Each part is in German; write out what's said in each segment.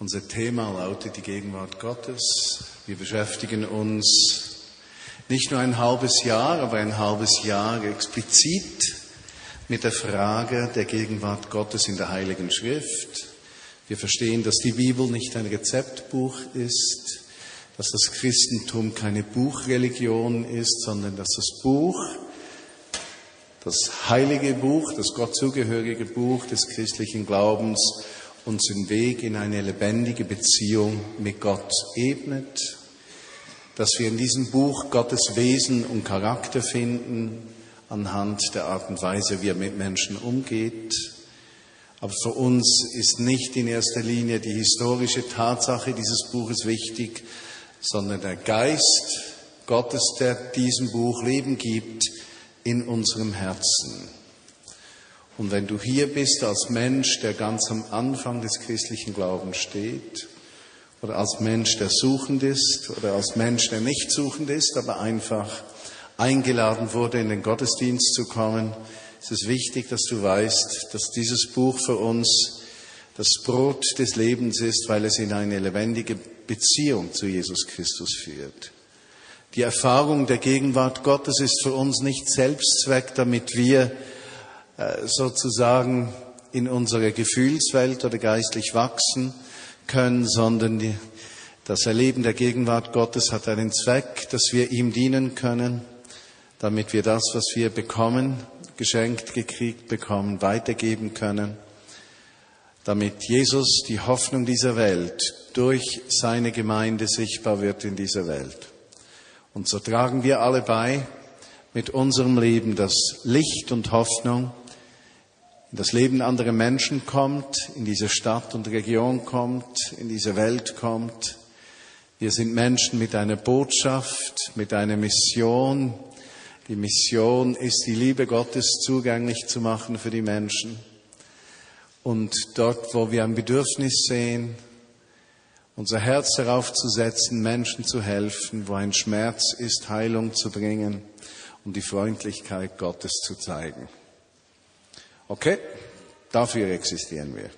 Unser Thema lautet die Gegenwart Gottes. Wir beschäftigen uns nicht nur ein halbes Jahr, aber ein halbes Jahr explizit mit der Frage der Gegenwart Gottes in der Heiligen Schrift. Wir verstehen, dass die Bibel nicht ein Rezeptbuch ist, dass das Christentum keine Buchreligion ist, sondern dass das Buch, das heilige Buch, das Gott zugehörige Buch des christlichen Glaubens uns den Weg in eine lebendige Beziehung mit Gott ebnet, dass wir in diesem Buch Gottes Wesen und Charakter finden, anhand der Art und Weise, wie er mit Menschen umgeht. Aber für uns ist nicht in erster Linie die historische Tatsache dieses Buches wichtig, sondern der Geist Gottes, der diesem Buch Leben gibt in unserem Herzen. Und wenn du hier bist als Mensch, der ganz am Anfang des christlichen Glaubens steht, oder als Mensch, der suchend ist, oder als Mensch, der nicht suchend ist, aber einfach eingeladen wurde, in den Gottesdienst zu kommen, ist es wichtig, dass du weißt, dass dieses Buch für uns das Brot des Lebens ist, weil es in eine lebendige Beziehung zu Jesus Christus führt. Die Erfahrung der Gegenwart Gottes ist für uns nicht Selbstzweck, damit wir sozusagen in unserer Gefühlswelt oder geistlich wachsen können, sondern das Erleben der Gegenwart Gottes hat einen Zweck, dass wir ihm dienen können, damit wir das, was wir bekommen, geschenkt, gekriegt bekommen, weitergeben können, damit Jesus, die Hoffnung dieser Welt, durch seine Gemeinde sichtbar wird in dieser Welt. Und so tragen wir alle bei mit unserem Leben, dass Licht und Hoffnung in das Leben anderer Menschen kommt, in diese Stadt und Region kommt, in diese Welt kommt. Wir sind Menschen mit einer Botschaft, mit einer Mission. Die Mission ist, die Liebe Gottes zugänglich zu machen für die Menschen. Und dort, wo wir ein Bedürfnis sehen, unser Herz darauf zu setzen, Menschen zu helfen, wo ein Schmerz ist, Heilung zu bringen und die Freundlichkeit Gottes zu zeigen. Okay, dafür existieren wir.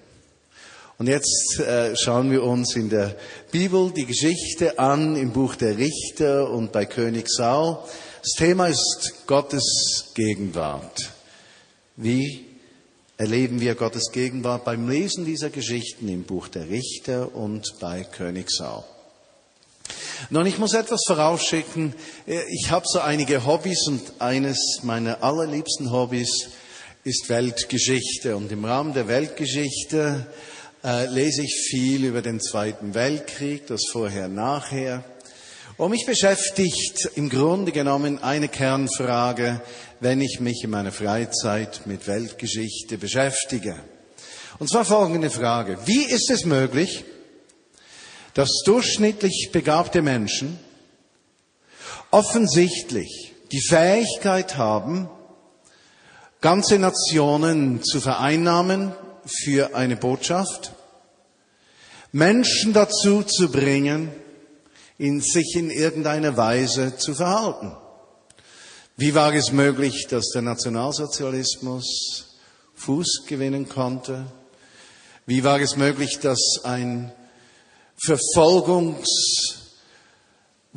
Und jetzt äh, schauen wir uns in der Bibel die Geschichte an im Buch der Richter und bei König Saul. Das Thema ist Gottes Gegenwart. Wie erleben wir Gottes Gegenwart beim Lesen dieser Geschichten im Buch der Richter und bei König Saul? Nun, ich muss etwas vorausschicken. Ich habe so einige Hobbys und eines meiner allerliebsten Hobbys ist Weltgeschichte. Und im Rahmen der Weltgeschichte äh, lese ich viel über den Zweiten Weltkrieg, das Vorher, Nachher. Und mich beschäftigt im Grunde genommen eine Kernfrage, wenn ich mich in meiner Freizeit mit Weltgeschichte beschäftige. Und zwar folgende Frage. Wie ist es möglich, dass durchschnittlich begabte Menschen offensichtlich die Fähigkeit haben, ganze Nationen zu vereinnahmen für eine Botschaft, Menschen dazu zu bringen, in sich in irgendeiner Weise zu verhalten. Wie war es möglich, dass der Nationalsozialismus Fuß gewinnen konnte? Wie war es möglich, dass ein Verfolgungs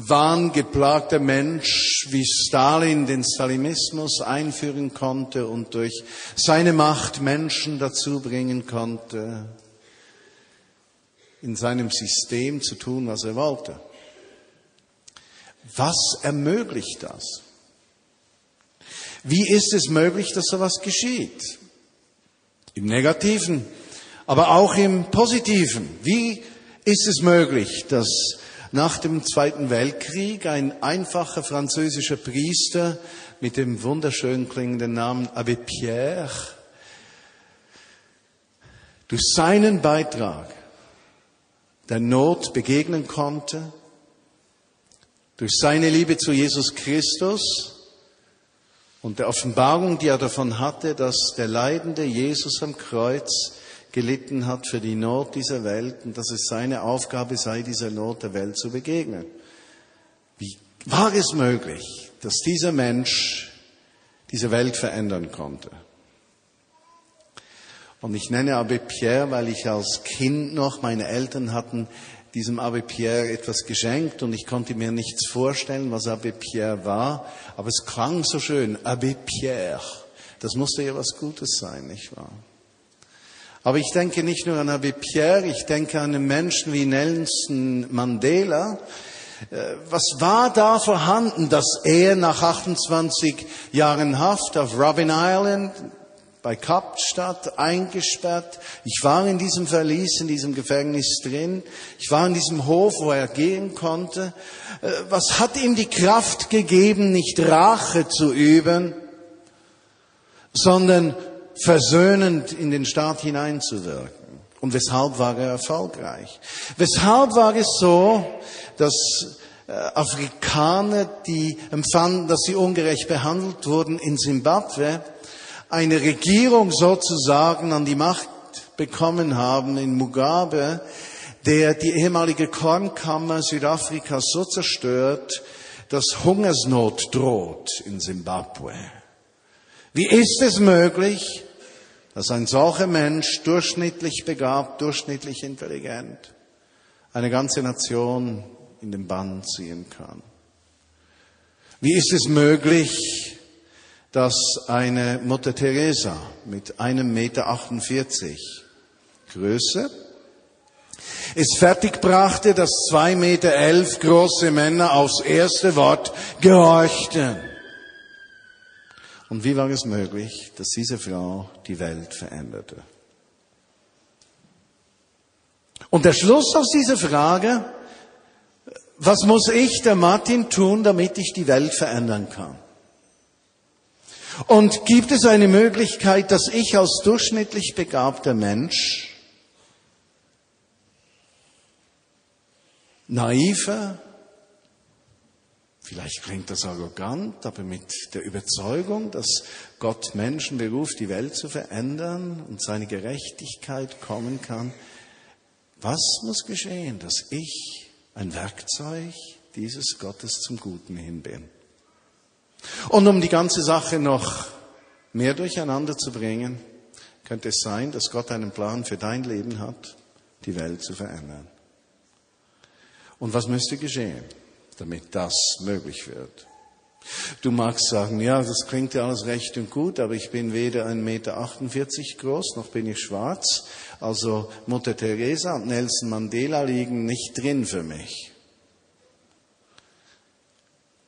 wahngeplagter Mensch wie Stalin den Stalinismus einführen konnte und durch seine Macht Menschen dazu bringen konnte, in seinem System zu tun, was er wollte. Was ermöglicht das? Wie ist es möglich, dass sowas geschieht? Im Negativen, aber auch im Positiven. Wie ist es möglich, dass nach dem Zweiten Weltkrieg ein einfacher französischer Priester mit dem wunderschön klingenden Namen Abbé Pierre durch seinen Beitrag der Not begegnen konnte, durch seine Liebe zu Jesus Christus und der Offenbarung, die er davon hatte, dass der leidende Jesus am Kreuz gelitten hat für die Not dieser Welt und dass es seine Aufgabe sei, dieser Not der Welt zu begegnen. Wie war es möglich, dass dieser Mensch diese Welt verändern konnte? Und ich nenne Abbé Pierre, weil ich als Kind noch, meine Eltern hatten diesem Abbé Pierre etwas geschenkt und ich konnte mir nichts vorstellen, was Abbé Pierre war, aber es klang so schön, Abbé Pierre. Das musste ja was Gutes sein, nicht wahr? Aber ich denke nicht nur an Abbé Pierre, ich denke an Menschen wie Nelson Mandela. Äh, was war da vorhanden, dass er nach 28 Jahren Haft auf Robin Island bei Kapstadt eingesperrt. Ich war in diesem Verlies, in diesem Gefängnis drin. Ich war in diesem Hof, wo er gehen konnte. Äh, was hat ihm die Kraft gegeben, nicht Rache zu üben, sondern versöhnend in den Staat hineinzuwirken? Und weshalb war er erfolgreich? Weshalb war es so, dass äh, Afrikaner, die empfanden, dass sie ungerecht behandelt wurden in Simbabwe, eine Regierung sozusagen an die Macht bekommen haben in Mugabe, der die ehemalige Kornkammer Südafrikas so zerstört, dass Hungersnot droht in Simbabwe. Wie ist es möglich, dass ein solcher Mensch, durchschnittlich begabt, durchschnittlich intelligent, eine ganze Nation in den Bann ziehen kann? Wie ist es möglich, dass eine Mutter Teresa mit einem Meter 48 Größe es fertigbrachte, dass zwei Meter elf große Männer aufs erste Wort gehorchten. Und wie war es möglich, dass diese Frau die Welt veränderte? Und der Schluss aus dieser Frage, was muss ich, der Martin, tun, damit ich die Welt verändern kann? Und gibt es eine Möglichkeit, dass ich als durchschnittlich begabter Mensch naiver, vielleicht klingt das arrogant, aber mit der Überzeugung, dass Gott Menschen beruft, die Welt zu verändern und seine Gerechtigkeit kommen kann, was muss geschehen, dass ich ein Werkzeug dieses Gottes zum Guten hin bin? Und um die ganze Sache noch mehr durcheinander zu bringen, könnte es sein, dass Gott einen Plan für dein Leben hat, die Welt zu verändern. Und was müsste geschehen, damit das möglich wird? Du magst sagen, ja, das klingt ja alles recht und gut, aber ich bin weder 1,48 Meter groß, noch bin ich schwarz. Also Mutter Teresa und Nelson Mandela liegen nicht drin für mich.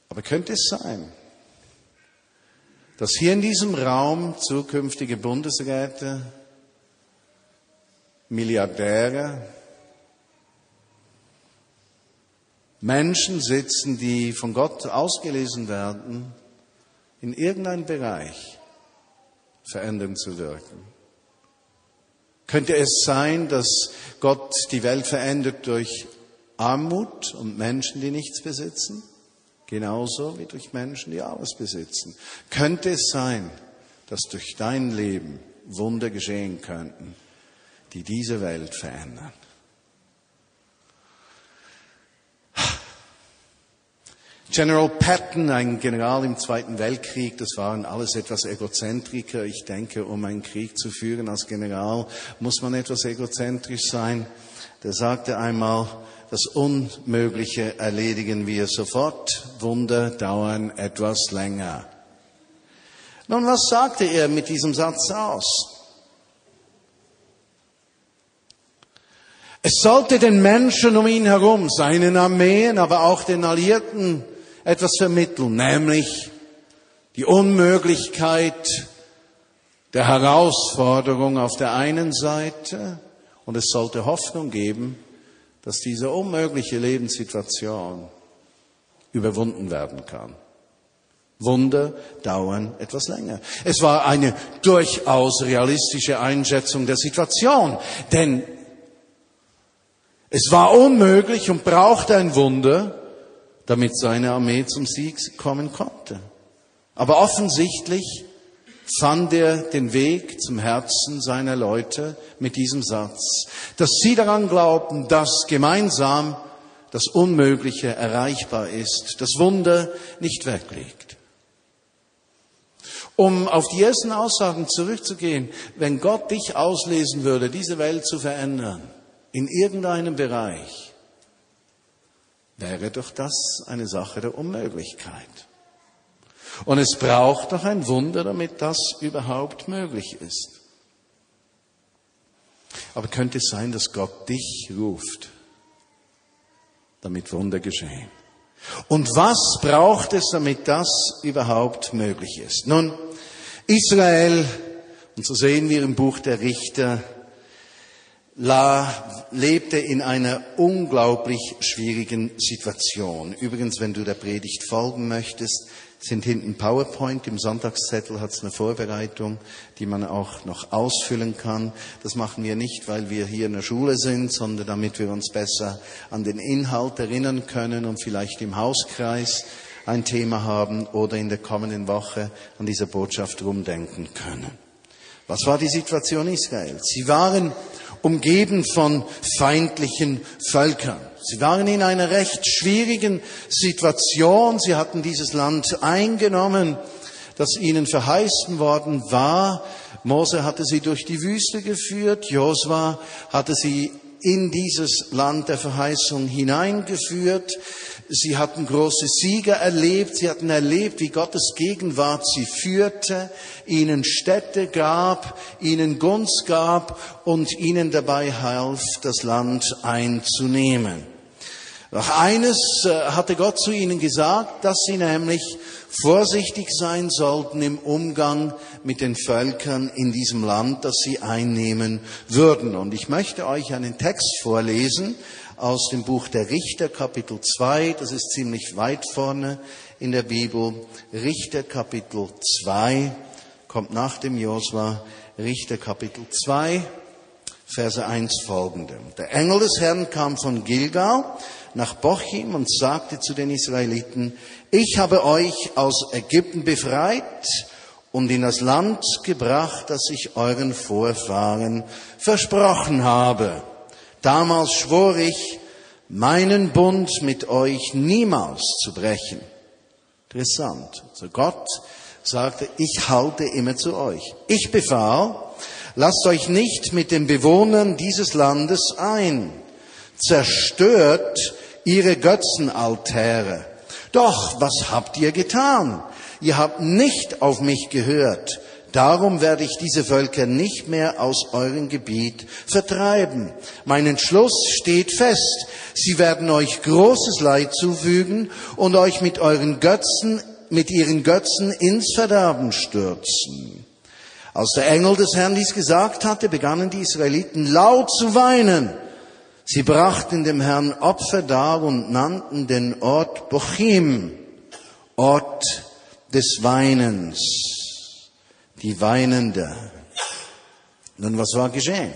Aber könnte es sein, dass hier in diesem Raum zukünftige Bundesräte, Milliardäre, Menschen sitzen, die von Gott ausgelesen werden, in irgendeinem Bereich verändern zu wirken. Könnte es sein, dass Gott die Welt verändert durch Armut und Menschen, die nichts besitzen? genauso wie durch Menschen, die alles besitzen. Könnte es sein, dass durch dein Leben Wunder geschehen könnten, die diese Welt verändern? General Patton, ein General im Zweiten Weltkrieg, das waren alles etwas Egozentriker. Ich denke, um einen Krieg zu führen als General, muss man etwas egozentrisch sein. Der sagte einmal, das Unmögliche erledigen wir sofort, Wunder dauern etwas länger. Nun, was sagte er mit diesem Satz aus? Es sollte den Menschen um ihn herum, seinen Armeen, aber auch den Alliierten etwas vermitteln, nämlich die Unmöglichkeit der Herausforderung auf der einen Seite und es sollte Hoffnung geben dass diese unmögliche Lebenssituation überwunden werden kann. Wunder dauern etwas länger. Es war eine durchaus realistische Einschätzung der Situation, denn es war unmöglich und brauchte ein Wunder, damit seine Armee zum Sieg kommen konnte. Aber offensichtlich fand er den Weg zum Herzen seiner Leute mit diesem Satz, dass sie daran glaubten, dass gemeinsam das Unmögliche erreichbar ist, das Wunder nicht wegliegt. Um auf die ersten Aussagen zurückzugehen, wenn Gott dich auslesen würde, diese Welt zu verändern, in irgendeinem Bereich, wäre doch das eine Sache der Unmöglichkeit. Und es braucht doch ein Wunder, damit das überhaupt möglich ist. Aber könnte es sein, dass Gott dich ruft, damit Wunder geschehen? Und was braucht es, damit das überhaupt möglich ist? Nun, Israel, und so sehen wir im Buch der Richter, lebte in einer unglaublich schwierigen Situation. Übrigens, wenn du der Predigt folgen möchtest, sind hinten PowerPoint. Im Sonntagszettel hat es eine Vorbereitung, die man auch noch ausfüllen kann. Das machen wir nicht, weil wir hier in der Schule sind, sondern damit wir uns besser an den Inhalt erinnern können und vielleicht im Hauskreis ein Thema haben oder in der kommenden Woche an dieser Botschaft rumdenken können. Was war die Situation Israels? Sie waren umgeben von feindlichen Völkern. Sie waren in einer recht schwierigen Situation. Sie hatten dieses Land eingenommen, das ihnen verheißen worden war. Mose hatte sie durch die Wüste geführt. Josua hatte sie in dieses Land der Verheißung hineingeführt. Sie hatten große Sieger erlebt. Sie hatten erlebt, wie Gottes Gegenwart sie führte, ihnen Städte gab, ihnen Gunst gab und ihnen dabei half, das Land einzunehmen. Doch eines äh, hatte Gott zu ihnen gesagt, dass sie nämlich vorsichtig sein sollten im Umgang mit den Völkern in diesem Land, das sie einnehmen würden. Und ich möchte euch einen Text vorlesen aus dem Buch der Richter, Kapitel 2. Das ist ziemlich weit vorne in der Bibel. Richter, Kapitel 2, kommt nach dem Josua. Richter, Kapitel 2, Verse 1 folgende. Der Engel des Herrn kam von Gilgal nach Bochim und sagte zu den Israeliten, ich habe euch aus Ägypten befreit und in das Land gebracht, das ich euren Vorfahren versprochen habe. Damals schwor ich, meinen Bund mit euch niemals zu brechen. Interessant. Also Gott sagte, ich halte immer zu euch. Ich befahl, lasst euch nicht mit den Bewohnern dieses Landes ein. Zerstört ihre Götzenaltäre. Doch, was habt ihr getan? Ihr habt nicht auf mich gehört Darum werde ich diese Völker nicht mehr aus eurem Gebiet vertreiben. Mein Entschluss steht fest. Sie werden euch großes Leid zufügen und euch mit euren Götzen, mit ihren Götzen ins Verderben stürzen. Als der Engel des Herrn dies gesagt hatte, begannen die Israeliten laut zu weinen. Sie brachten dem Herrn Opfer dar und nannten den Ort Bochim, Ort des Weinens die Weinende. Nun, was war geschehen?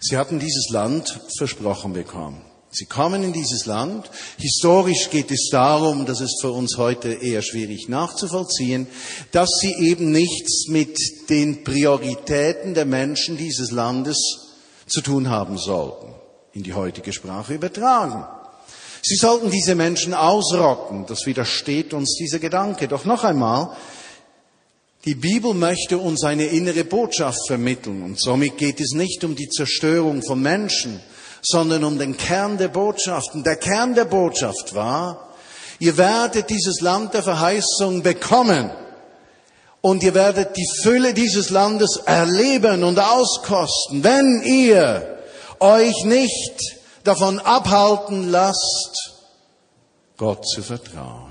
Sie hatten dieses Land versprochen bekommen. Sie kommen in dieses Land. Historisch geht es darum, das ist für uns heute eher schwierig nachzuvollziehen, dass sie eben nichts mit den Prioritäten der Menschen dieses Landes zu tun haben sollten, in die heutige Sprache übertragen. Sie sollten diese Menschen ausrotten, das widersteht uns dieser Gedanke. Doch noch einmal, die Bibel möchte uns eine innere Botschaft vermitteln und somit geht es nicht um die Zerstörung von Menschen, sondern um den Kern der Botschaft. Und der Kern der Botschaft war, ihr werdet dieses Land der Verheißung bekommen und ihr werdet die Fülle dieses Landes erleben und auskosten, wenn ihr euch nicht davon abhalten lasst, Gott zu vertrauen.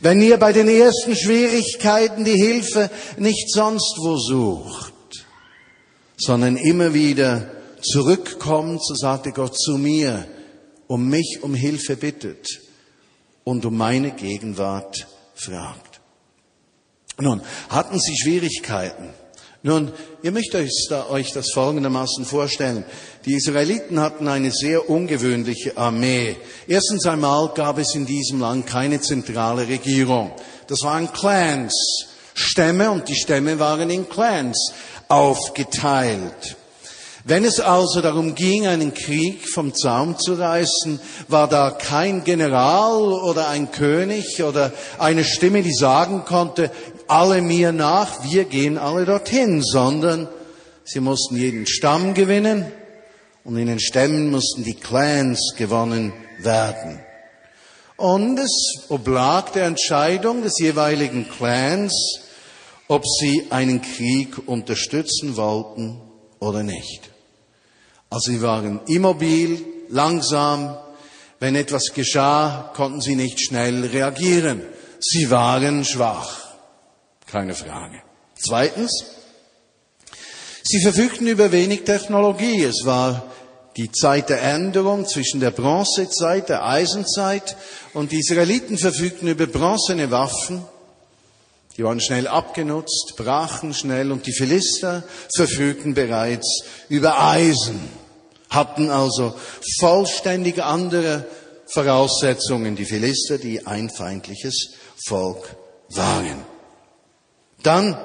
Wenn ihr bei den ersten Schwierigkeiten die Hilfe nicht sonst wo sucht, sondern immer wieder zurückkommt, so sagte Gott zu mir, um mich um Hilfe bittet und um meine Gegenwart fragt. Nun, hatten Sie Schwierigkeiten? Nun, ihr möchtet euch das folgendermaßen vorstellen. Die Israeliten hatten eine sehr ungewöhnliche Armee. Erstens einmal gab es in diesem Land keine zentrale Regierung. Das waren Clans, Stämme und die Stämme waren in Clans aufgeteilt. Wenn es also darum ging, einen Krieg vom Zaum zu reißen, war da kein General oder ein König oder eine Stimme, die sagen konnte, alle mir nach, wir gehen alle dorthin, sondern sie mussten jeden Stamm gewinnen und in den Stämmen mussten die Clans gewonnen werden. Und es oblag der Entscheidung des jeweiligen Clans, ob sie einen Krieg unterstützen wollten oder nicht. Also sie waren immobil, langsam. Wenn etwas geschah, konnten sie nicht schnell reagieren. Sie waren schwach. Keine Frage. Zweitens, sie verfügten über wenig Technologie. Es war die Zeit der Änderung zwischen der Bronzezeit, der Eisenzeit und die Israeliten verfügten über bronzene Waffen. Die waren schnell abgenutzt, brachen schnell und die Philister verfügten bereits über Eisen, hatten also vollständig andere Voraussetzungen, die Philister, die ein feindliches Volk waren. Dann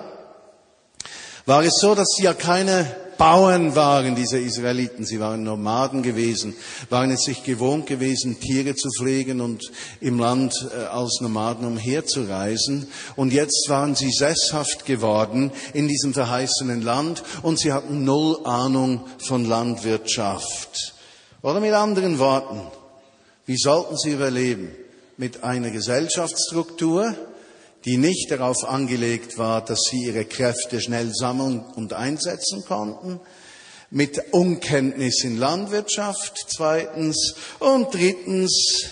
war es so, dass sie ja keine Bauern waren diese Israeliten, sie waren Nomaden gewesen, waren es sich gewohnt gewesen, Tiere zu pflegen und im Land äh, als Nomaden umherzureisen. Und jetzt waren sie sesshaft geworden in diesem verheißenen Land und sie hatten null Ahnung von Landwirtschaft. Oder mit anderen Worten, wie sollten sie überleben? Mit einer Gesellschaftsstruktur, die nicht darauf angelegt war, dass sie ihre Kräfte schnell sammeln und einsetzen konnten, mit Unkenntnis in Landwirtschaft zweitens. Und drittens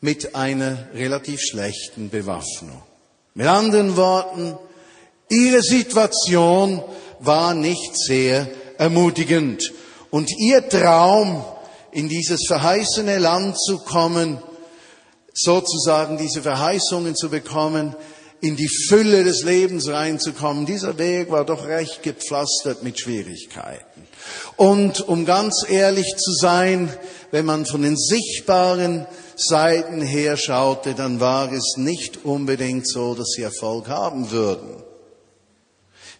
mit einer relativ schlechten Bewaffnung. Mit anderen Worten, ihre Situation war nicht sehr ermutigend. Und ihr Traum, in dieses verheißene Land zu kommen, sozusagen diese Verheißungen zu bekommen, in die Fülle des Lebens reinzukommen. Dieser Weg war doch recht gepflastert mit Schwierigkeiten. Und um ganz ehrlich zu sein, wenn man von den sichtbaren Seiten her schaute, dann war es nicht unbedingt so, dass sie Erfolg haben würden.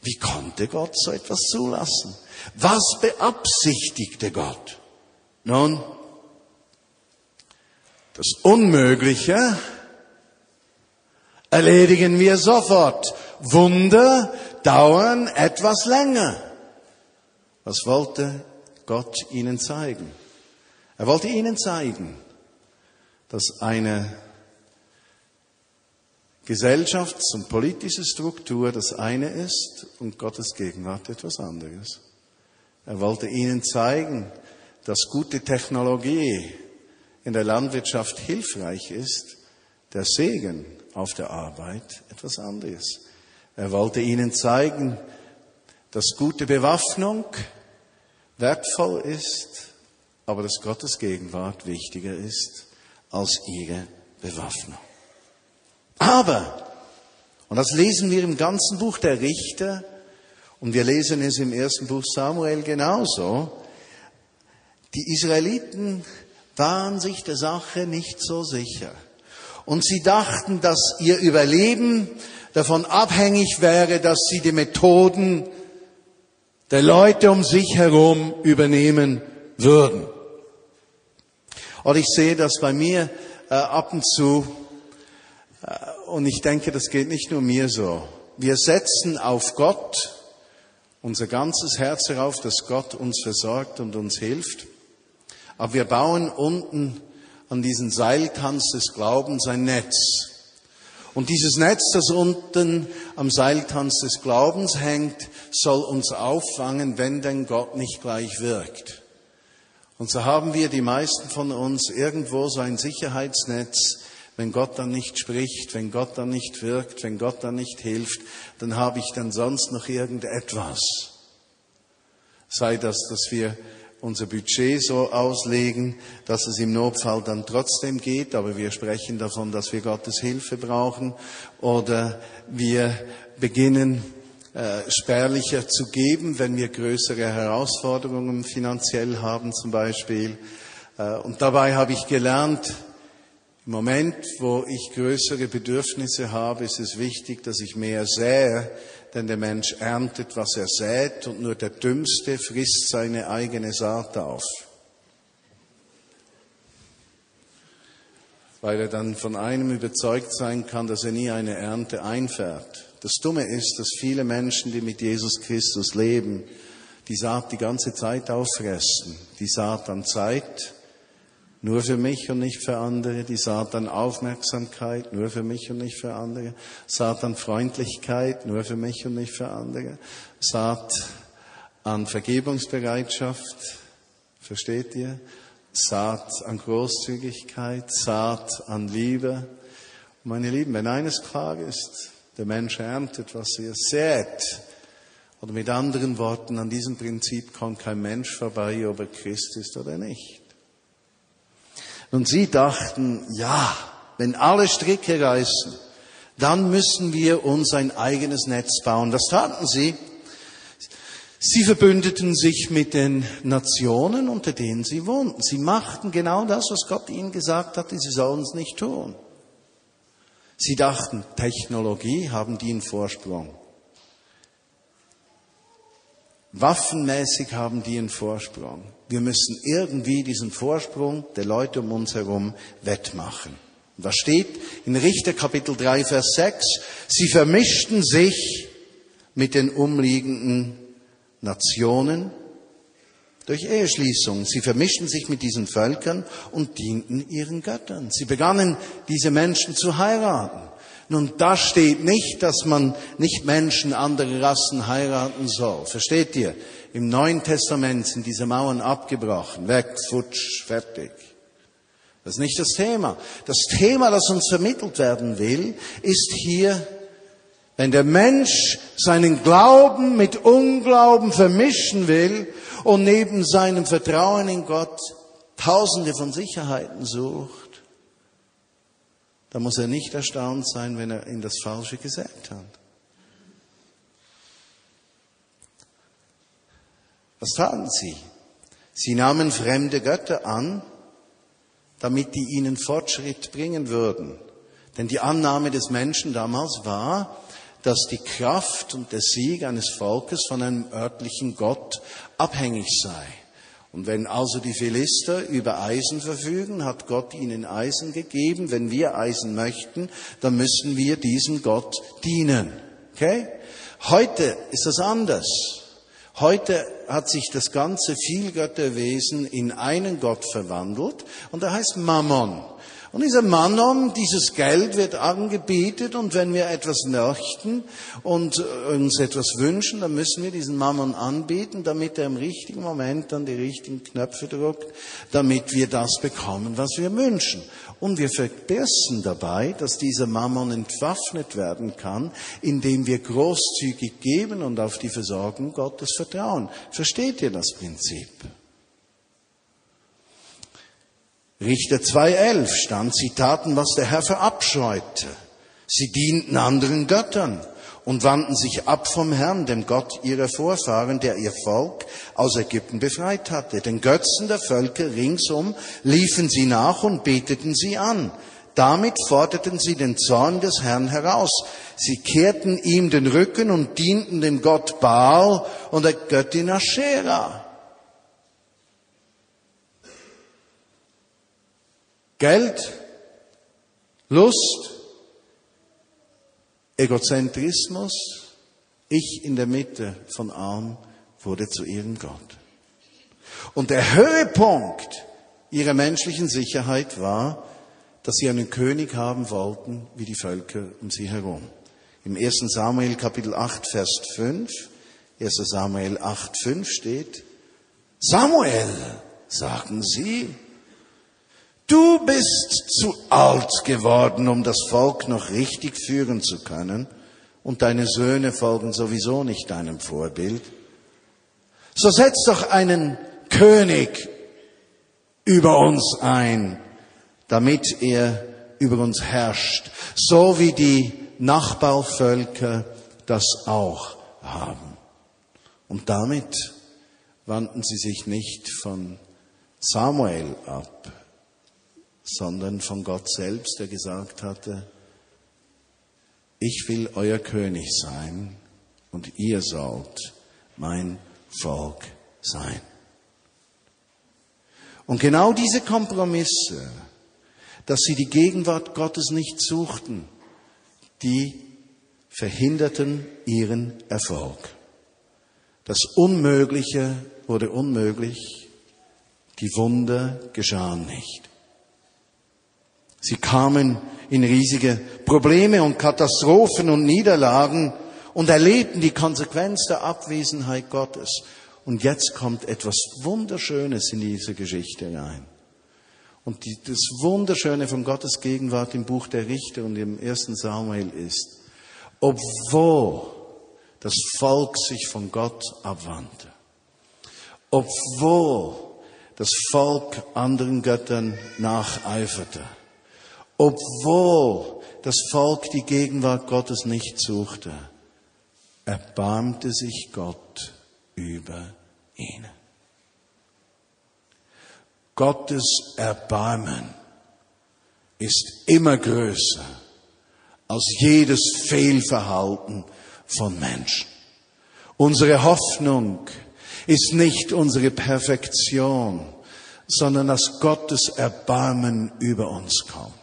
Wie konnte Gott so etwas zulassen? Was beabsichtigte Gott? Nun, das Unmögliche erledigen wir sofort. Wunder dauern etwas länger. Was wollte Gott ihnen zeigen? Er wollte ihnen zeigen, dass eine Gesellschafts- und politische Struktur das eine ist und Gottes Gegenwart etwas anderes. Er wollte ihnen zeigen, dass gute Technologie in der Landwirtschaft hilfreich ist, der Segen auf der Arbeit etwas anderes. Er wollte ihnen zeigen, dass gute Bewaffnung wertvoll ist, aber dass Gottes Gegenwart wichtiger ist als ihre Bewaffnung. Aber, und das lesen wir im ganzen Buch der Richter, und wir lesen es im ersten Buch Samuel genauso, die Israeliten waren sich der Sache nicht so sicher. Und sie dachten, dass ihr Überleben davon abhängig wäre, dass sie die Methoden der Leute um sich herum übernehmen würden. Und ich sehe das bei mir äh, ab und zu, äh, und ich denke, das geht nicht nur mir so. Wir setzen auf Gott unser ganzes Herz darauf, dass Gott uns versorgt und uns hilft. Aber wir bauen unten an diesen Seiltanz des Glaubens ein Netz. Und dieses Netz, das unten am Seiltanz des Glaubens hängt, soll uns auffangen, wenn denn Gott nicht gleich wirkt. Und so haben wir, die meisten von uns, irgendwo so ein Sicherheitsnetz. Wenn Gott dann nicht spricht, wenn Gott dann nicht wirkt, wenn Gott dann nicht hilft, dann habe ich dann sonst noch irgendetwas. Sei das, dass wir unser Budget so auslegen, dass es im Notfall dann trotzdem geht, aber wir sprechen davon, dass wir Gottes Hilfe brauchen oder wir beginnen äh, spärlicher zu geben, wenn wir größere Herausforderungen finanziell haben zum Beispiel. Äh, und dabei habe ich gelernt, im Moment, wo ich größere Bedürfnisse habe, ist es wichtig, dass ich mehr sähe, denn der Mensch erntet, was er sät, und nur der Dümmste frisst seine eigene Saat auf. Weil er dann von einem überzeugt sein kann, dass er nie eine Ernte einfährt. Das Dumme ist, dass viele Menschen, die mit Jesus Christus leben, die Saat die ganze Zeit auffressen. Die Saat an Zeit, nur für mich und nicht für andere. Die Saat an Aufmerksamkeit, nur für mich und nicht für andere. Saat an Freundlichkeit, nur für mich und nicht für andere. Saat an Vergebungsbereitschaft, versteht ihr? Saat an Großzügigkeit, Saat an Liebe. Meine Lieben, wenn eines klar ist, der Mensch erntet, was er sät, oder mit anderen Worten, an diesem Prinzip kommt kein Mensch vorbei, ob er Christ ist oder nicht. Und sie dachten, ja, wenn alle Stricke reißen, dann müssen wir uns ein eigenes Netz bauen. Das taten sie. Sie verbündeten sich mit den Nationen, unter denen sie wohnten. Sie machten genau das, was Gott ihnen gesagt hatte, sie sollen es nicht tun. Sie dachten, Technologie haben die einen Vorsprung. Waffenmäßig haben die einen Vorsprung. Wir müssen irgendwie diesen Vorsprung der Leute um uns herum wettmachen. Da steht in Richter Kapitel 3, Vers 6, sie vermischten sich mit den umliegenden Nationen durch Eheschließung. Sie vermischten sich mit diesen Völkern und dienten ihren Göttern. Sie begannen, diese Menschen zu heiraten. Nun, da steht nicht, dass man nicht Menschen anderer Rassen heiraten soll. Versteht ihr? Im Neuen Testament sind diese Mauern abgebrochen. Weg, futsch, fertig. Das ist nicht das Thema. Das Thema, das uns vermittelt werden will, ist hier, wenn der Mensch seinen Glauben mit Unglauben vermischen will und neben seinem Vertrauen in Gott tausende von Sicherheiten sucht, da muss er nicht erstaunt sein, wenn er in das Falsche gesät hat. Was taten sie? Sie nahmen fremde Götter an, damit die ihnen Fortschritt bringen würden. Denn die Annahme des Menschen damals war, dass die Kraft und der Sieg eines Volkes von einem örtlichen Gott abhängig sei. Und wenn also die Philister über Eisen verfügen, hat Gott ihnen Eisen gegeben. Wenn wir Eisen möchten, dann müssen wir diesem Gott dienen. Okay? Heute ist das anders. Heute hat sich das ganze Vielgötterwesen in einen Gott verwandelt und er heißt Mammon. Und dieser Mammon, dieses Geld wird angebietet und wenn wir etwas möchten und uns etwas wünschen, dann müssen wir diesen Mammon anbieten, damit er im richtigen Moment dann die richtigen Knöpfe drückt, damit wir das bekommen, was wir wünschen. Und wir vergessen dabei, dass dieser Mammon entwaffnet werden kann, indem wir großzügig geben und auf die Versorgung Gottes vertrauen. Versteht ihr das Prinzip? Richter 2.11 stand, sie taten, was der Herr verabscheute. Sie dienten anderen Göttern und wandten sich ab vom Herrn, dem Gott ihrer Vorfahren, der ihr Volk aus Ägypten befreit hatte. Den Götzen der Völker ringsum liefen sie nach und beteten sie an. Damit forderten sie den Zorn des Herrn heraus. Sie kehrten ihm den Rücken und dienten dem Gott Baal und der Göttin Aschera. Geld, Lust, Egozentrismus, ich in der Mitte von arm wurde zu ihrem Gott. Und der Höhepunkt ihrer menschlichen Sicherheit war, dass sie einen König haben wollten, wie die Völker um sie herum. Im 1. Samuel Kapitel 8, Vers 5, 1. Samuel 8, 5 steht, Samuel, sagen sie, Du bist zu alt geworden, um das Volk noch richtig führen zu können, und deine Söhne folgen sowieso nicht deinem Vorbild. So setz doch einen König über uns ein, damit er über uns herrscht, so wie die Nachbarvölker das auch haben. Und damit wandten sie sich nicht von Samuel ab, sondern von Gott selbst, der gesagt hatte, ich will euer König sein und ihr sollt mein Volk sein. Und genau diese Kompromisse, dass sie die Gegenwart Gottes nicht suchten, die verhinderten ihren Erfolg. Das Unmögliche wurde unmöglich, die Wunder geschahen nicht. Sie kamen in riesige Probleme und Katastrophen und Niederlagen und erlebten die Konsequenz der Abwesenheit Gottes. Und jetzt kommt etwas Wunderschönes in diese Geschichte rein. Und die, das Wunderschöne von Gottes Gegenwart im Buch der Richter und im ersten Samuel ist, obwohl das Volk sich von Gott abwandte, obwohl das Volk anderen Göttern nacheiferte, obwohl das Volk die Gegenwart Gottes nicht suchte, erbarmte sich Gott über ihnen. Gottes Erbarmen ist immer größer als jedes Fehlverhalten von Menschen. Unsere Hoffnung ist nicht unsere Perfektion, sondern dass Gottes Erbarmen über uns kommt.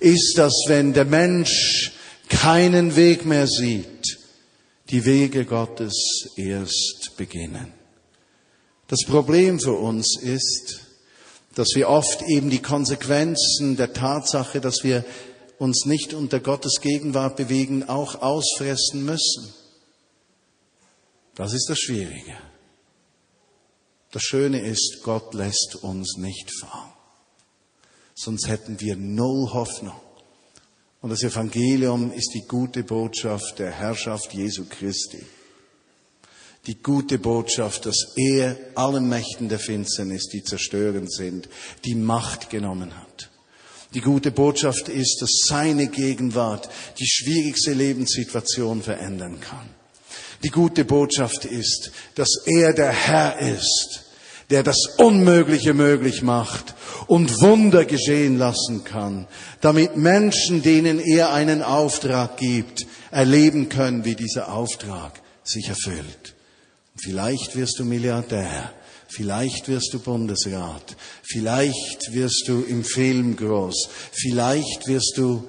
Ist das, wenn der Mensch keinen Weg mehr sieht, die Wege Gottes erst beginnen. Das Problem für uns ist, dass wir oft eben die Konsequenzen der Tatsache, dass wir uns nicht unter Gottes Gegenwart bewegen, auch ausfressen müssen. Das ist das Schwierige. Das Schöne ist, Gott lässt uns nicht fallen. Sonst hätten wir null Hoffnung. Und das Evangelium ist die gute Botschaft der Herrschaft Jesu Christi. Die gute Botschaft, dass er allen Mächten der Finsternis, die zerstörend sind, die Macht genommen hat. Die gute Botschaft ist, dass seine Gegenwart die schwierigste Lebenssituation verändern kann. Die gute Botschaft ist, dass er der Herr ist, der das Unmögliche möglich macht und Wunder geschehen lassen kann, damit Menschen, denen er einen Auftrag gibt, erleben können, wie dieser Auftrag sich erfüllt. Vielleicht wirst du Milliardär, vielleicht wirst du Bundesrat, vielleicht wirst du im Film groß, vielleicht wirst du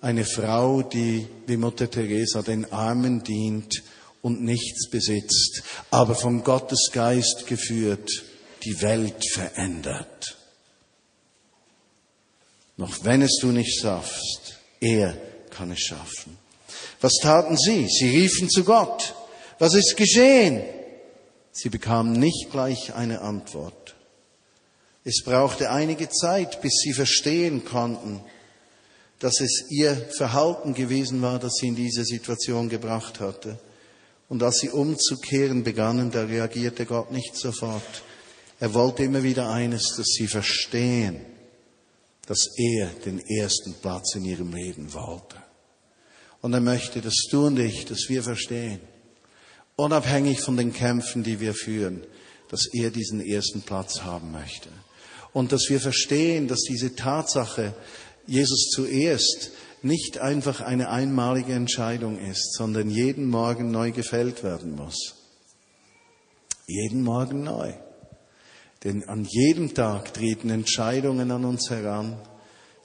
eine Frau, die wie Mutter Teresa den Armen dient und nichts besitzt, aber vom Gottesgeist geführt die Welt verändert. Noch wenn es du nicht schaffst, er kann es schaffen. Was taten sie? Sie riefen zu Gott. Was ist geschehen? Sie bekamen nicht gleich eine Antwort. Es brauchte einige Zeit, bis sie verstehen konnten, dass es ihr Verhalten gewesen war, das sie in diese Situation gebracht hatte. Und als sie umzukehren begannen, da reagierte Gott nicht sofort. Er wollte immer wieder eines, dass sie verstehen, dass er den ersten Platz in ihrem Leben wollte. Und er möchte, dass du und ich, dass wir verstehen, unabhängig von den Kämpfen, die wir führen, dass er diesen ersten Platz haben möchte. Und dass wir verstehen, dass diese Tatsache, Jesus zuerst, nicht einfach eine einmalige Entscheidung ist, sondern jeden Morgen neu gefällt werden muss. Jeden Morgen neu. Denn an jedem Tag treten Entscheidungen an uns heran,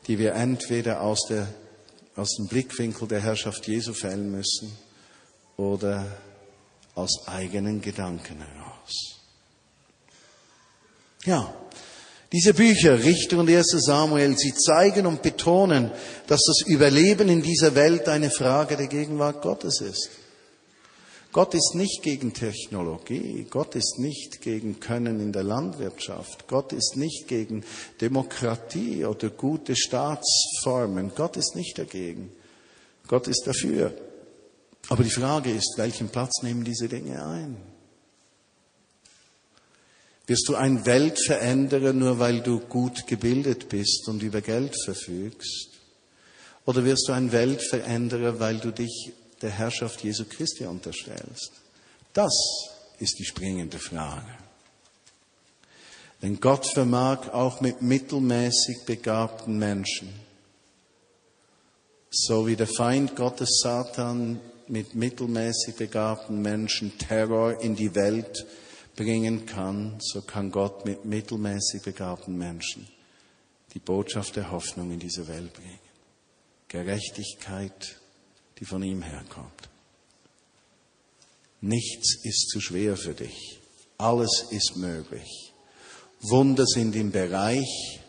die wir entweder aus, der, aus dem Blickwinkel der Herrschaft Jesu fällen müssen oder aus eigenen Gedanken heraus. Ja, diese Bücher, Richter und 1 Samuel, sie zeigen und betonen, dass das Überleben in dieser Welt eine Frage der Gegenwart Gottes ist. Gott ist nicht gegen Technologie, Gott ist nicht gegen Können in der Landwirtschaft, Gott ist nicht gegen Demokratie oder gute Staatsformen, Gott ist nicht dagegen, Gott ist dafür. Aber die Frage ist, welchen Platz nehmen diese Dinge ein? Wirst du ein Weltveränderer nur weil du gut gebildet bist und über Geld verfügst? Oder wirst du ein Weltveränderer, weil du dich der Herrschaft Jesu Christi unterstellst? Das ist die springende Frage. Denn Gott vermag auch mit mittelmäßig begabten Menschen, so wie der Feind Gottes Satan mit mittelmäßig begabten Menschen Terror in die Welt bringen kann, so kann Gott mit mittelmäßig begabten Menschen die Botschaft der Hoffnung in diese Welt bringen. Gerechtigkeit, die von ihm herkommt. Nichts ist zu schwer für dich. Alles ist möglich. Wunder sind im Bereich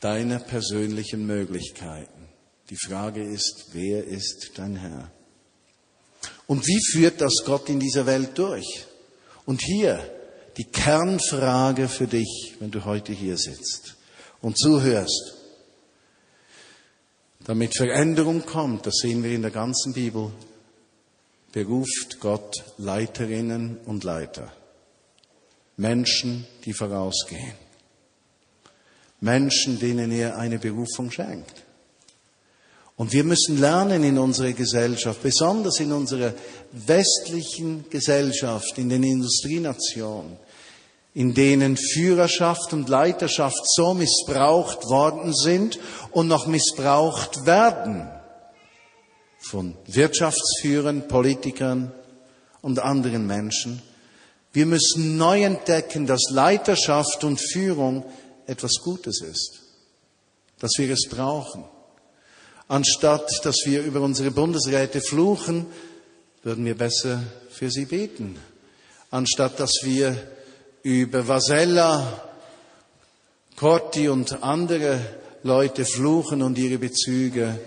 deiner persönlichen Möglichkeiten. Die Frage ist, wer ist dein Herr? Und wie führt das Gott in dieser Welt durch? Und hier die Kernfrage für dich, wenn du heute hier sitzt und zuhörst. Damit Veränderung kommt, das sehen wir in der ganzen Bibel, beruft Gott Leiterinnen und Leiter. Menschen, die vorausgehen. Menschen, denen er eine Berufung schenkt. Und wir müssen lernen in unserer Gesellschaft, besonders in unserer westlichen Gesellschaft, in den Industrienationen, in denen Führerschaft und Leiterschaft so missbraucht worden sind und noch missbraucht werden von Wirtschaftsführern, Politikern und anderen Menschen. Wir müssen neu entdecken, dass Leiterschaft und Führung etwas Gutes ist, dass wir es brauchen. Anstatt dass wir über unsere Bundesräte fluchen, würden wir besser für sie beten. Anstatt dass wir über Vasella, Corti und andere Leute fluchen und ihre Bezüge,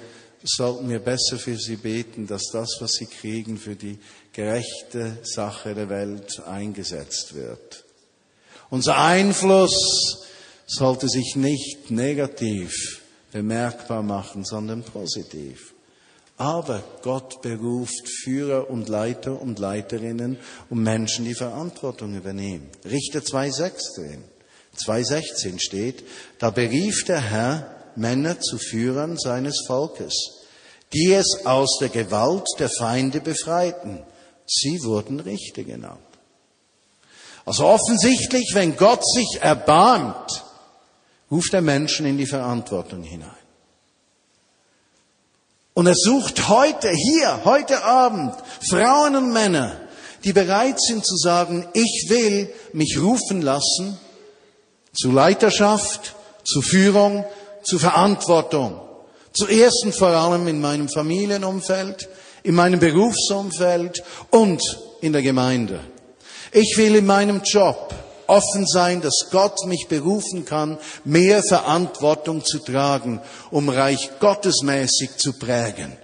sollten wir besser für sie beten, dass das, was sie kriegen, für die gerechte Sache der Welt eingesetzt wird. Unser Einfluss sollte sich nicht negativ bemerkbar machen, sondern positiv. Aber Gott beruft Führer und Leiter und Leiterinnen und Menschen, die Verantwortung übernehmen. Richter 2,16 2,16 steht, da berief der Herr Männer zu Führern seines Volkes, die es aus der Gewalt der Feinde befreiten. Sie wurden Richter genannt. Also offensichtlich, wenn Gott sich erbarmt, ruft er Menschen in die Verantwortung hinein. Und er sucht heute, hier, heute Abend, Frauen und Männer, die bereit sind zu sagen, ich will mich rufen lassen zu Leiterschaft, zu Führung, zu Verantwortung. Zuerst und vor allem in meinem Familienumfeld, in meinem Berufsumfeld und in der Gemeinde. Ich will in meinem Job offen sein, dass Gott mich berufen kann, mehr Verantwortung zu tragen, um Reich Gottesmäßig zu prägen,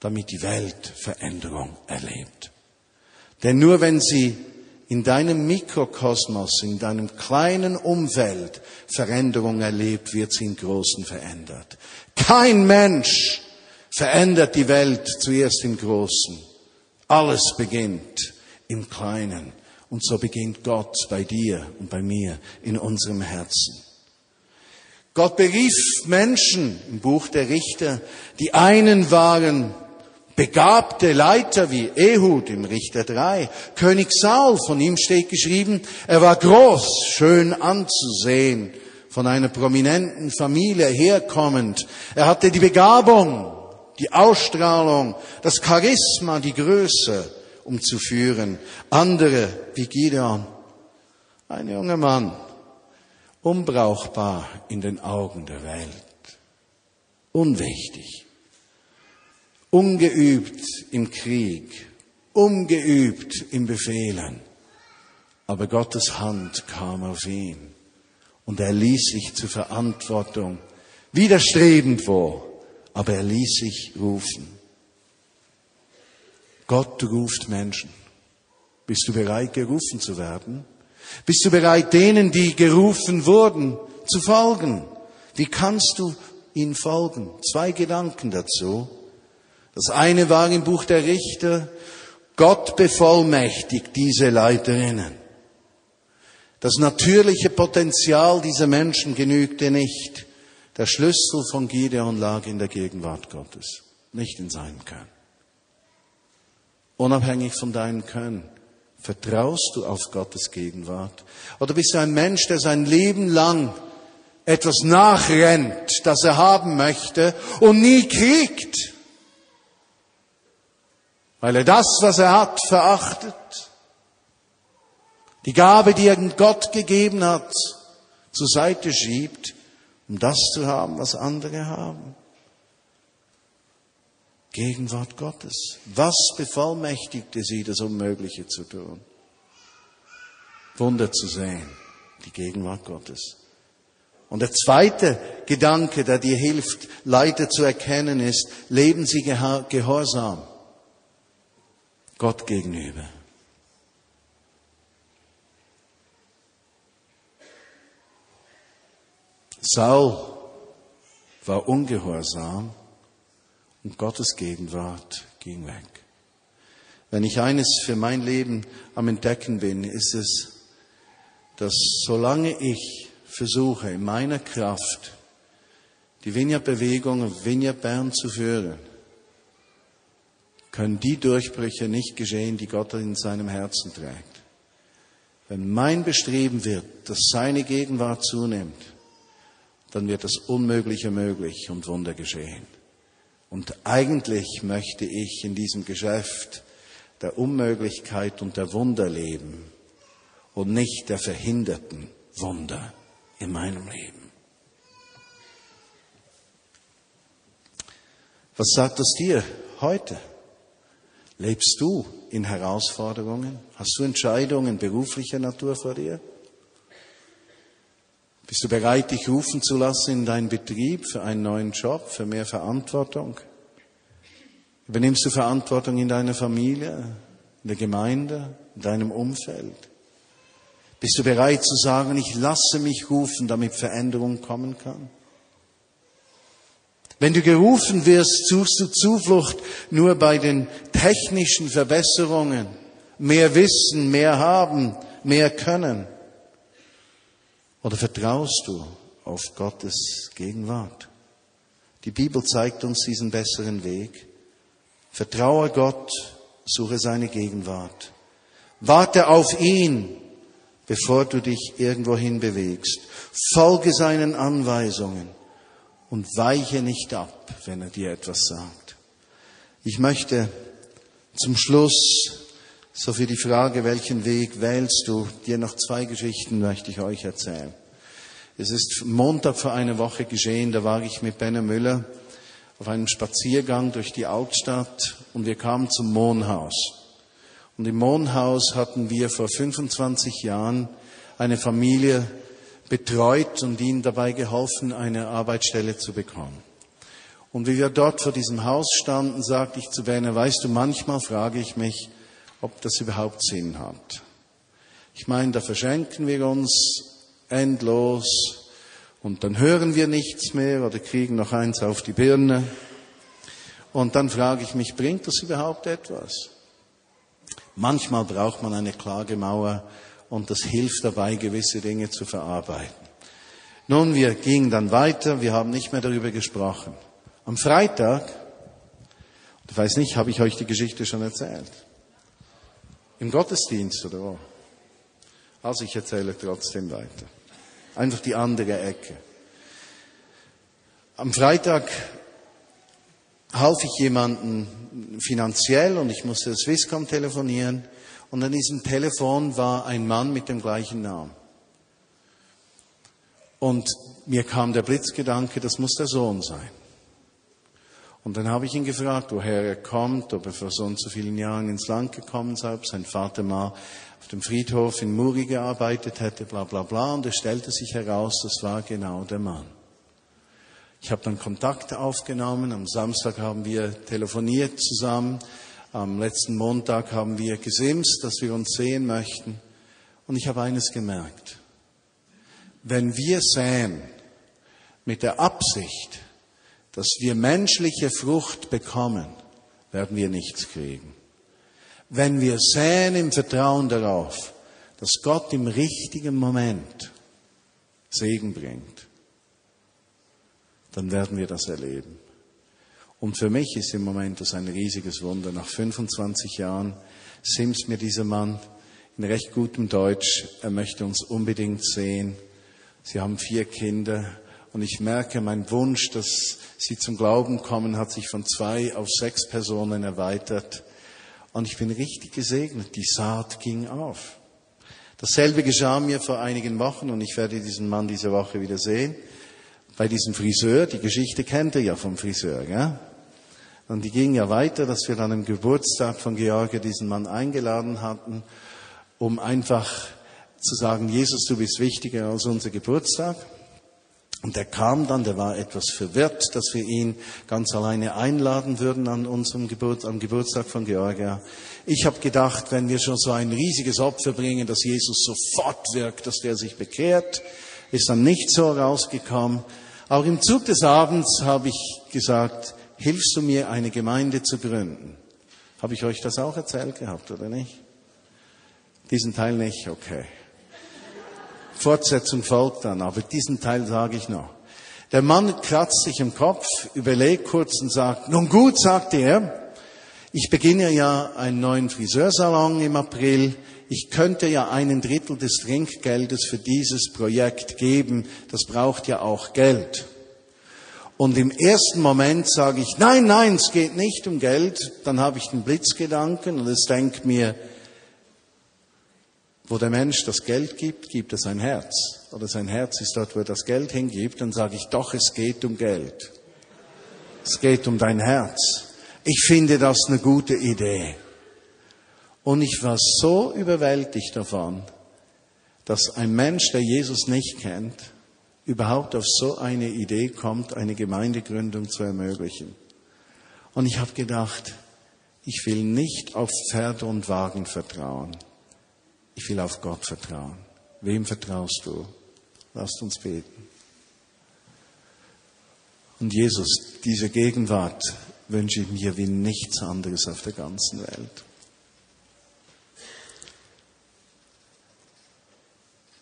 damit die Welt Veränderung erlebt. Denn nur wenn sie in deinem Mikrokosmos, in deinem kleinen Umfeld Veränderung erlebt, wird sie in Großen verändert. Kein Mensch verändert die Welt zuerst im Großen. Alles beginnt im Kleinen. Und so beginnt Gott bei dir und bei mir in unserem Herzen. Gott berief Menschen im Buch der Richter. Die einen waren begabte Leiter wie Ehud im Richter 3. König Saul, von ihm steht geschrieben, er war groß, schön anzusehen, von einer prominenten Familie herkommend. Er hatte die Begabung, die Ausstrahlung, das Charisma, die Größe um zu führen. Andere wie Gideon, ein junger Mann, unbrauchbar in den Augen der Welt, unwichtig, ungeübt im Krieg, ungeübt im Befehlen. Aber Gottes Hand kam auf ihn. Und er ließ sich zur Verantwortung. Widerstrebend vor, aber er ließ sich rufen. Gott ruft Menschen. Bist du bereit, gerufen zu werden? Bist du bereit, denen, die gerufen wurden, zu folgen? Wie kannst du ihnen folgen? Zwei Gedanken dazu. Das eine war im Buch der Richter, Gott bevollmächtigt diese Leiterinnen. Das natürliche Potenzial dieser Menschen genügte nicht. Der Schlüssel von Gideon lag in der Gegenwart Gottes, nicht in seinem Können unabhängig von deinem Können. Vertraust du auf Gottes Gegenwart? Oder bist du ein Mensch, der sein Leben lang etwas nachrennt, das er haben möchte und nie kriegt? weil er das, was er hat, verachtet. Die Gabe, die er Gott gegeben hat, zur Seite schiebt, um das zu haben, was andere haben. Gegenwart Gottes. Was bevollmächtigte sie, das Unmögliche zu tun? Wunder zu sehen, die Gegenwart Gottes. Und der zweite Gedanke, der dir hilft, Leiter zu erkennen, ist, leben sie gehorsam Gott gegenüber. Saul war ungehorsam und Gottes Gegenwart ging weg. Wenn ich eines für mein Leben am Entdecken bin, ist es, dass solange ich versuche, in meiner Kraft die Vineyard-Bewegung Vineyard Bern zu führen, können die Durchbrüche nicht geschehen, die Gott in seinem Herzen trägt. Wenn mein Bestreben wird, dass seine Gegenwart zunimmt, dann wird das Unmögliche möglich und Wunder geschehen. Und eigentlich möchte ich in diesem Geschäft der Unmöglichkeit und der Wunder leben und nicht der verhinderten Wunder in meinem Leben. Was sagt das dir heute? Lebst du in Herausforderungen? Hast du Entscheidungen beruflicher Natur vor dir? Bist du bereit, dich rufen zu lassen in deinen Betrieb für einen neuen Job, für mehr Verantwortung? Übernimmst du Verantwortung in deiner Familie, in der Gemeinde, in deinem Umfeld? Bist du bereit zu sagen, ich lasse mich rufen, damit Veränderung kommen kann? Wenn du gerufen wirst, suchst du Zuflucht nur bei den technischen Verbesserungen, mehr Wissen, mehr haben, mehr können. Oder vertraust du auf Gottes Gegenwart? Die Bibel zeigt uns diesen besseren Weg. Vertraue Gott, suche seine Gegenwart. Warte auf ihn, bevor du dich irgendwohin bewegst. Folge seinen Anweisungen und weiche nicht ab, wenn er dir etwas sagt. Ich möchte zum Schluss, so für die Frage, welchen Weg wählst du, dir noch zwei Geschichten möchte ich euch erzählen. Es ist Montag vor einer Woche geschehen, da war ich mit Benno Müller auf einem Spaziergang durch die Altstadt und wir kamen zum Mohnhaus. Und im Mohnhaus hatten wir vor 25 Jahren eine Familie betreut und ihnen dabei geholfen, eine Arbeitsstelle zu bekommen. Und wie wir dort vor diesem Haus standen, sagte ich zu Werner, weißt du, manchmal frage ich mich, ob das überhaupt Sinn hat. Ich meine, da verschenken wir uns endlos und dann hören wir nichts mehr oder kriegen noch eins auf die Birne. Und dann frage ich mich, bringt das überhaupt etwas? Manchmal braucht man eine Klagemauer und das hilft dabei, gewisse Dinge zu verarbeiten. Nun, wir gingen dann weiter, wir haben nicht mehr darüber gesprochen. Am Freitag, ich weiß nicht, habe ich euch die Geschichte schon erzählt? Im Gottesdienst oder wo? Also ich erzähle trotzdem weiter. Einfach die andere Ecke. Am Freitag half ich jemanden finanziell und ich musste Swisscom telefonieren. Und an diesem Telefon war ein Mann mit dem gleichen Namen. Und mir kam der Blitzgedanke, das muss der Sohn sein. Und dann habe ich ihn gefragt, woher er kommt, ob er vor so und so vielen Jahren ins Land gekommen sei, ob sein Vater mal auf dem Friedhof in Muri gearbeitet hätte, bla bla bla. Und es stellte sich heraus, das war genau der Mann. Ich habe dann Kontakt aufgenommen. Am Samstag haben wir telefoniert zusammen. Am letzten Montag haben wir gesimst, dass wir uns sehen möchten. Und ich habe eines gemerkt. Wenn wir säen mit der Absicht, dass wir menschliche Frucht bekommen, werden wir nichts kriegen. Wenn wir säen im Vertrauen darauf, dass Gott im richtigen Moment Segen bringt, dann werden wir das erleben. Und für mich ist im Moment das ein riesiges Wunder. Nach 25 Jahren sims mir dieser Mann in recht gutem Deutsch, er möchte uns unbedingt sehen. Sie haben vier Kinder und ich merke, mein Wunsch, dass sie zum Glauben kommen, hat sich von zwei auf sechs Personen erweitert. Und ich bin richtig gesegnet. Die Saat ging auf. Dasselbe geschah mir vor einigen Wochen und ich werde diesen Mann diese Woche wieder sehen. Bei diesem Friseur, die Geschichte kennt ihr ja vom Friseur, gell? Und die ging ja weiter, dass wir dann am Geburtstag von George diesen Mann eingeladen hatten, um einfach zu sagen, Jesus, du bist wichtiger als unser Geburtstag. Und er kam dann, der war etwas verwirrt, dass wir ihn ganz alleine einladen würden an unserem Geburt, am Geburtstag von Georgia. Ich habe gedacht, wenn wir schon so ein riesiges Opfer bringen, dass Jesus sofort wirkt, dass der sich bekehrt, ist dann nicht so rausgekommen. Auch im Zug des Abends habe ich gesagt, hilfst du mir, eine Gemeinde zu gründen? Habe ich euch das auch erzählt gehabt, oder nicht? Diesen Teil nicht, okay. Fortsetzung folgt dann, aber diesen Teil sage ich noch. Der Mann kratzt sich im Kopf, überlegt kurz und sagt, nun gut, sagt er, ich beginne ja einen neuen Friseursalon im April. Ich könnte ja einen Drittel des Trinkgeldes für dieses Projekt geben. Das braucht ja auch Geld. Und im ersten Moment sage ich, nein, nein, es geht nicht um Geld. Dann habe ich den Blitzgedanken und es denkt mir, wo der Mensch das Geld gibt, gibt er sein Herz. Oder sein Herz ist dort, wo er das Geld hingibt. Dann sage ich, doch, es geht um Geld. Es geht um dein Herz. Ich finde das eine gute Idee. Und ich war so überwältigt davon, dass ein Mensch, der Jesus nicht kennt, überhaupt auf so eine Idee kommt, eine Gemeindegründung zu ermöglichen. Und ich habe gedacht, ich will nicht auf Pferde und Wagen vertrauen. Ich will auf Gott vertrauen. Wem vertraust du? Lasst uns beten. Und Jesus, diese Gegenwart wünsche ich mir wie nichts anderes auf der ganzen Welt.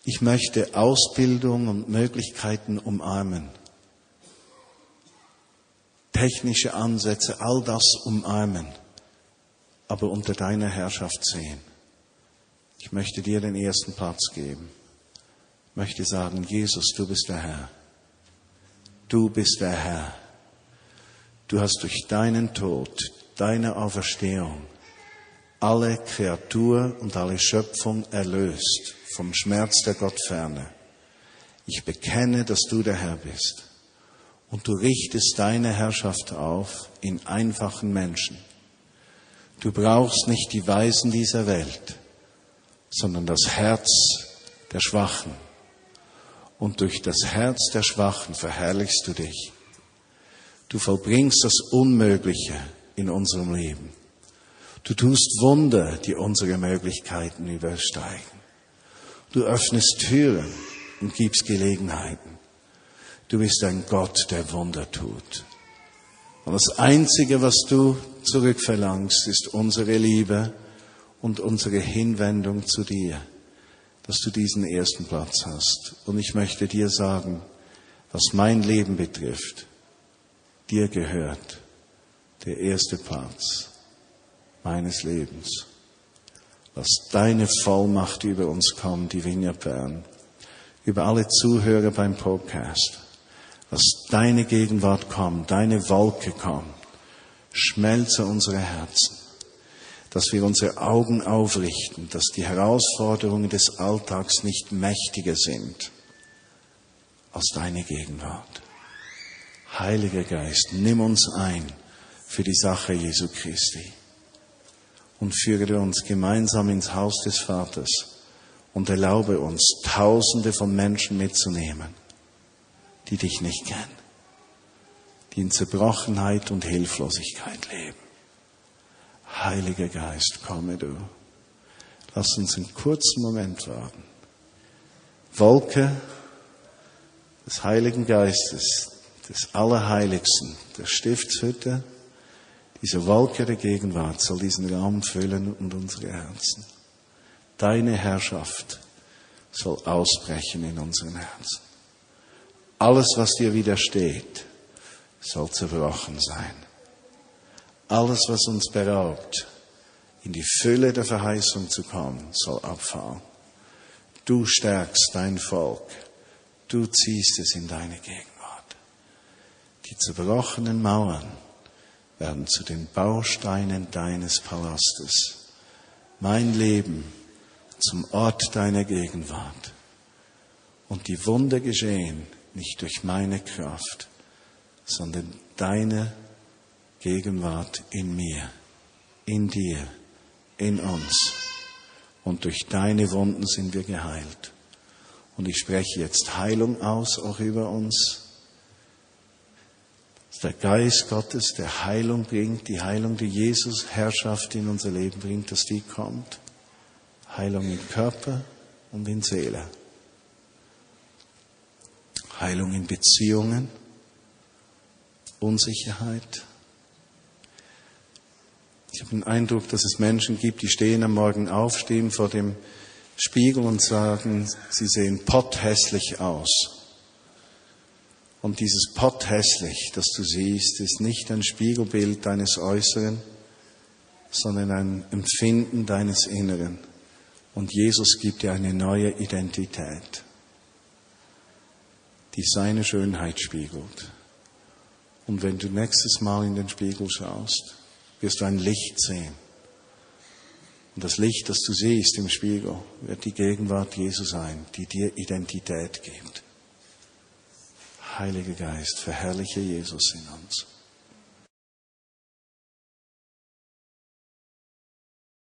Ich möchte Ausbildung und Möglichkeiten umarmen. Technische Ansätze, all das umarmen, aber unter deiner Herrschaft sehen. Ich möchte dir den ersten Platz geben. Ich möchte sagen, Jesus, du bist der Herr. Du bist der Herr. Du hast durch deinen Tod, deine Auferstehung, alle Kreatur und alle Schöpfung erlöst vom Schmerz der Gottferne. Ich bekenne, dass du der Herr bist. Und du richtest deine Herrschaft auf in einfachen Menschen. Du brauchst nicht die Weisen dieser Welt sondern das Herz der Schwachen. Und durch das Herz der Schwachen verherrlichst du dich. Du vollbringst das Unmögliche in unserem Leben. Du tust Wunder, die unsere Möglichkeiten übersteigen. Du öffnest Türen und gibst Gelegenheiten. Du bist ein Gott, der Wunder tut. Und das Einzige, was du zurückverlangst, ist unsere Liebe und unsere Hinwendung zu dir, dass du diesen ersten Platz hast. Und ich möchte dir sagen, was mein Leben betrifft, dir gehört der erste Platz meines Lebens. Lass deine Vollmacht über uns kommen, die Vineyard Bern, über alle Zuhörer beim Podcast. Lass deine Gegenwart kommen, deine Wolke kommen. Schmelze unsere Herzen dass wir unsere Augen aufrichten, dass die Herausforderungen des Alltags nicht mächtiger sind als deine Gegenwart. Heiliger Geist, nimm uns ein für die Sache Jesu Christi und führe uns gemeinsam ins Haus des Vaters und erlaube uns, Tausende von Menschen mitzunehmen, die dich nicht kennen, die in Zerbrochenheit und Hilflosigkeit leben. Heiliger Geist, komme du. Lass uns einen kurzen Moment warten. Wolke des Heiligen Geistes, des Allerheiligsten, der Stiftshütte, diese Wolke der Gegenwart soll diesen Raum füllen und unsere Herzen. Deine Herrschaft soll ausbrechen in unseren Herzen. Alles, was dir widersteht, soll zerbrochen sein. Alles, was uns beraubt, in die Fülle der Verheißung zu kommen, soll abfallen. Du stärkst dein Volk. Du ziehst es in deine Gegenwart. Die zerbrochenen Mauern werden zu den Bausteinen deines Palastes. Mein Leben zum Ort deiner Gegenwart. Und die Wunder geschehen nicht durch meine Kraft, sondern deine Gegenwart in mir, in dir, in uns. Und durch deine Wunden sind wir geheilt. Und ich spreche jetzt Heilung aus, auch über uns. Der Geist Gottes, der Heilung bringt, die Heilung, die Jesus Herrschaft in unser Leben bringt, dass die kommt. Heilung im Körper und in Seele. Heilung in Beziehungen, Unsicherheit. Ich habe den Eindruck, dass es Menschen gibt, die stehen am Morgen auf, stehen vor dem Spiegel und sagen, sie sehen potthässlich aus. Und dieses potthässlich, das du siehst, ist nicht ein Spiegelbild deines Äußeren, sondern ein Empfinden deines Inneren. Und Jesus gibt dir eine neue Identität, die seine Schönheit spiegelt. Und wenn du nächstes Mal in den Spiegel schaust, wirst du ein Licht sehen. Und das Licht, das du siehst im Spiegel, wird die Gegenwart Jesu sein, die dir Identität gibt. Heiliger Geist, verherrliche Jesus in uns.